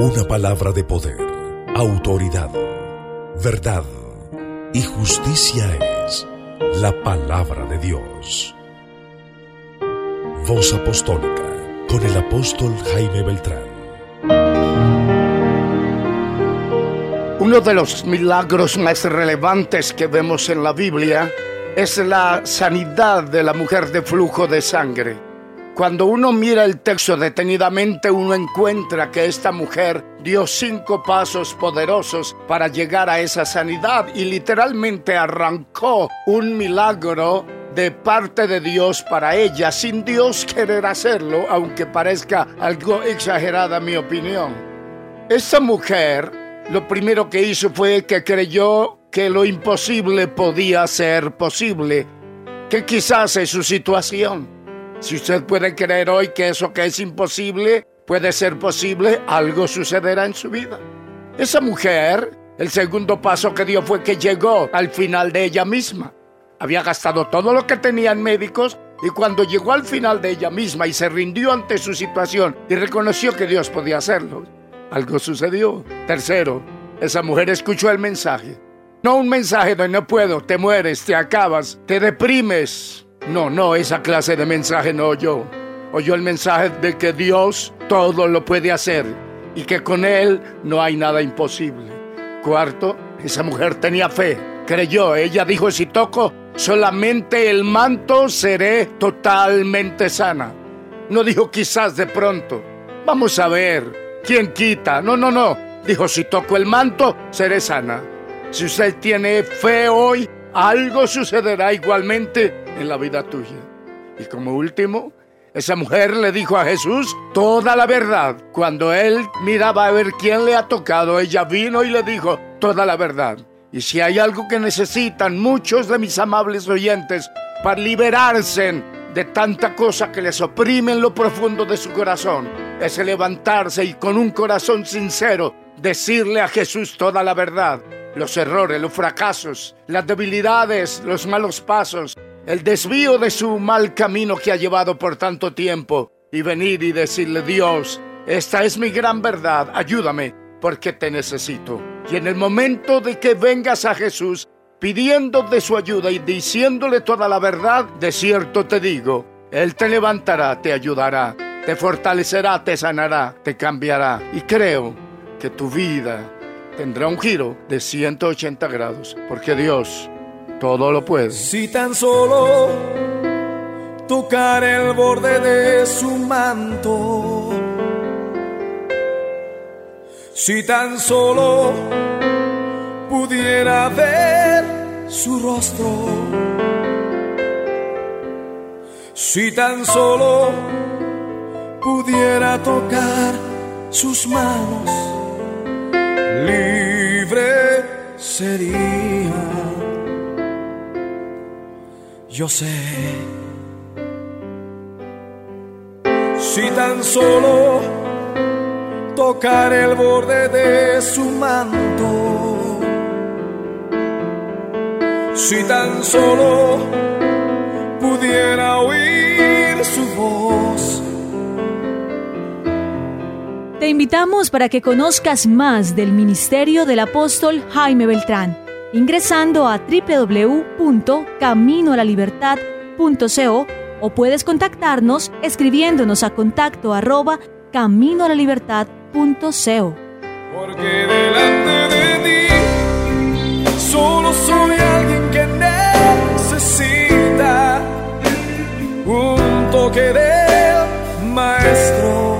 Una palabra de poder, autoridad, verdad y justicia es la palabra de Dios. Voz apostólica con el apóstol Jaime Beltrán. Uno de los milagros más relevantes que vemos en la Biblia es la sanidad de la mujer de flujo de sangre. Cuando uno mira el texto detenidamente, uno encuentra que esta mujer dio cinco pasos poderosos para llegar a esa sanidad y literalmente arrancó un milagro de parte de Dios para ella, sin Dios querer hacerlo, aunque parezca algo exagerada mi opinión. Esta mujer lo primero que hizo fue que creyó que lo imposible podía ser posible, que quizás es su situación si usted puede creer hoy que eso que es imposible puede ser posible, algo sucederá en su vida. Esa mujer, el segundo paso que dio fue que llegó al final de ella misma. Había gastado todo lo que tenía en médicos y cuando llegó al final de ella misma y se rindió ante su situación y reconoció que Dios podía hacerlo, algo sucedió. Tercero, esa mujer escuchó el mensaje. No un mensaje de no puedo, te mueres, te acabas, te deprimes, no, no, esa clase de mensaje no oyó. Oyó el mensaje de que Dios todo lo puede hacer y que con Él no hay nada imposible. Cuarto, esa mujer tenía fe, creyó, ella dijo, si toco solamente el manto seré totalmente sana. No dijo quizás de pronto, vamos a ver, ¿quién quita? No, no, no, dijo, si toco el manto seré sana. Si usted tiene fe hoy, algo sucederá igualmente en la vida tuya. Y como último, esa mujer le dijo a Jesús toda la verdad. Cuando él miraba a ver quién le ha tocado, ella vino y le dijo toda la verdad. Y si hay algo que necesitan muchos de mis amables oyentes para liberarse de tanta cosa que les oprime en lo profundo de su corazón, es levantarse y con un corazón sincero decirle a Jesús toda la verdad, los errores, los fracasos, las debilidades, los malos pasos, el desvío de su mal camino que ha llevado por tanto tiempo y venir y decirle, Dios, esta es mi gran verdad, ayúdame porque te necesito. Y en el momento de que vengas a Jesús pidiendo de su ayuda y diciéndole toda la verdad, de cierto te digo, Él te levantará, te ayudará, te fortalecerá, te sanará, te cambiará. Y creo que tu vida tendrá un giro de 180 grados, porque Dios todo lo puede. Si tan solo tocar el borde de su manto, si tan solo pudiera ver su rostro, si tan solo pudiera tocar sus manos, sería yo sé. Si tan solo tocar el borde de su manto, si tan solo pudiera oír su voz. Te invitamos para que conozcas más del ministerio del apóstol Jaime Beltrán ingresando a www.caminoalalibertad.co o puedes contactarnos escribiéndonos a contacto arroba caminoalalibertad.co. Porque delante de ti solo soy alguien que necesita un toque de maestro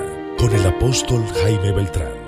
con el apóstol Jaime Beltrán.